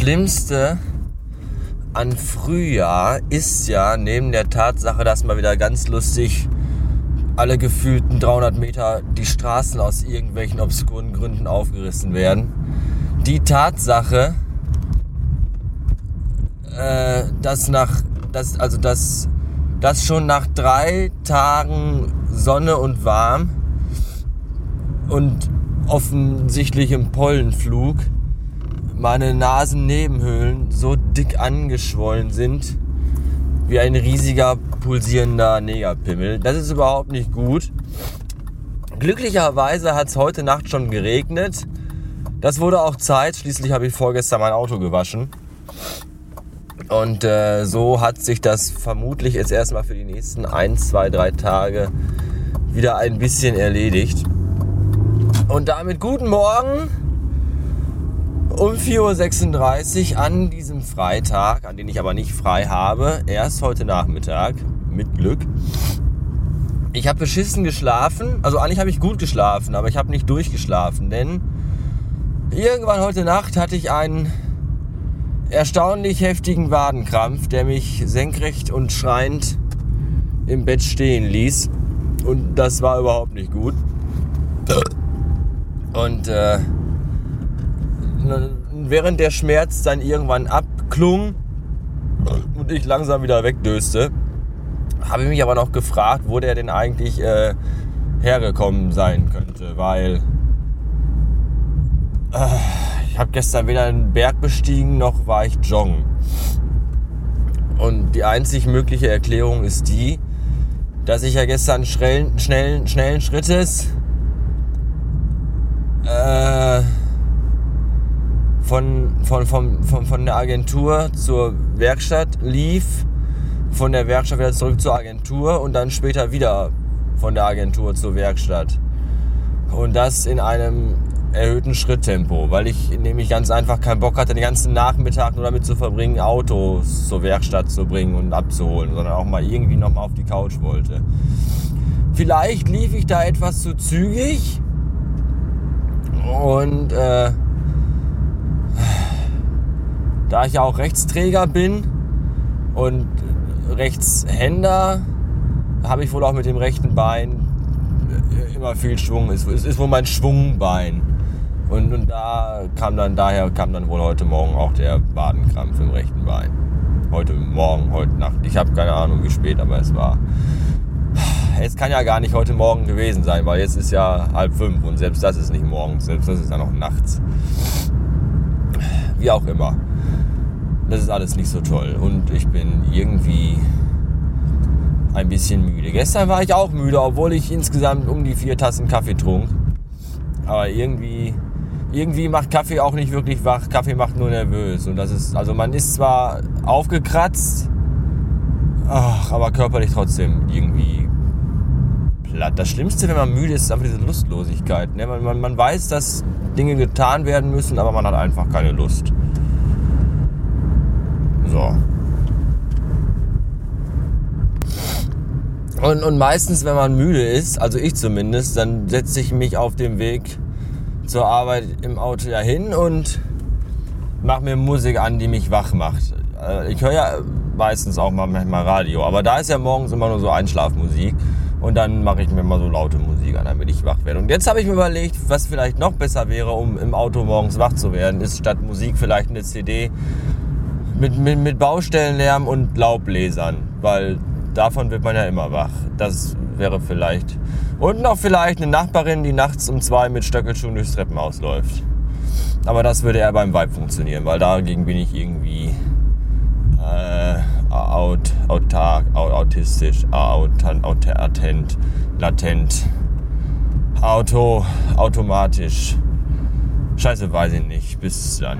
Schlimmste an Frühjahr ist ja neben der Tatsache, dass mal wieder ganz lustig alle gefühlten 300 Meter die Straßen aus irgendwelchen obskuren Gründen aufgerissen werden. Die Tatsache, äh, dass nach, dass, also dass, dass schon nach drei Tagen Sonne und warm und offensichtlichem Pollenflug meine Nasennebenhöhlen so dick angeschwollen sind wie ein riesiger pulsierender Negerpimmel. Das ist überhaupt nicht gut. Glücklicherweise hat es heute Nacht schon geregnet. Das wurde auch Zeit. Schließlich habe ich vorgestern mein Auto gewaschen. Und äh, so hat sich das vermutlich jetzt erstmal für die nächsten 1, 2, 3 Tage wieder ein bisschen erledigt. Und damit guten Morgen um 4.36 Uhr an diesem Freitag, an den ich aber nicht frei habe, erst heute Nachmittag, mit Glück. Ich habe beschissen geschlafen, also eigentlich habe ich gut geschlafen, aber ich habe nicht durchgeschlafen, denn irgendwann heute Nacht hatte ich einen erstaunlich heftigen Wadenkrampf, der mich senkrecht und schreiend im Bett stehen ließ. Und das war überhaupt nicht gut. Und äh, während der Schmerz dann irgendwann abklung und ich langsam wieder wegdöste, habe ich mich aber noch gefragt, wo der denn eigentlich äh, hergekommen sein könnte, weil äh, ich habe gestern weder einen Berg bestiegen noch war ich joggen. Und die einzig mögliche Erklärung ist die, dass ich ja gestern schnellen, schnellen, schnellen Schrittes äh, von, von, von, von, von der Agentur zur Werkstatt lief, von der Werkstatt wieder zurück zur Agentur und dann später wieder von der Agentur zur Werkstatt. Und das in einem erhöhten Schritttempo, weil ich nämlich ganz einfach keinen Bock hatte, den ganzen Nachmittag nur damit zu verbringen, Autos zur Werkstatt zu bringen und abzuholen, sondern auch mal irgendwie nochmal auf die Couch wollte. Vielleicht lief ich da etwas zu zügig und äh, da ich ja auch Rechtsträger bin und Rechtshänder, habe ich wohl auch mit dem rechten Bein immer viel Schwung. Es ist wohl mein Schwungbein. Und, und da kam dann, daher kam dann wohl heute Morgen auch der Badenkrampf im rechten Bein. Heute Morgen, heute Nacht. Ich habe keine Ahnung, wie spät, aber es war. Es kann ja gar nicht heute Morgen gewesen sein, weil jetzt ist ja halb fünf und selbst das ist nicht morgens, selbst das ist ja noch nachts. Wie auch immer. Das ist alles nicht so toll. Und ich bin irgendwie ein bisschen müde. Gestern war ich auch müde, obwohl ich insgesamt um die vier Tassen Kaffee trunk. Aber irgendwie, irgendwie macht Kaffee auch nicht wirklich wach. Kaffee macht nur nervös. Und das ist, also man ist zwar aufgekratzt, ach, aber körperlich trotzdem irgendwie platt. Das Schlimmste, wenn man müde ist, ist einfach diese Lustlosigkeit. Ne? Man weiß, dass Dinge getan werden müssen, aber man hat einfach keine Lust. So. Und, und meistens, wenn man müde ist, also ich zumindest, dann setze ich mich auf dem Weg zur Arbeit im Auto ja hin und mache mir Musik an, die mich wach macht. Äh, ich höre ja meistens auch mal manchmal Radio, aber da ist ja morgens immer nur so Einschlafmusik und dann mache ich mir mal so laute Musik an, damit ich wach werde. Und jetzt habe ich mir überlegt, was vielleicht noch besser wäre, um im Auto morgens wach zu werden, ist statt Musik vielleicht eine CD mit, mit, mit Baustellenlärm und Laubbläsern, weil davon wird man ja immer wach. Das wäre vielleicht. Und noch vielleicht eine Nachbarin, die nachts um zwei mit Stöckelschuhen durchs Treppenhaus läuft. Aber das würde eher beim Vibe funktionieren, weil dagegen bin ich irgendwie äh, aut, autark, autistisch, aut, aut, attent, latent, auto, automatisch. Scheiße, weiß ich nicht. Bis dann.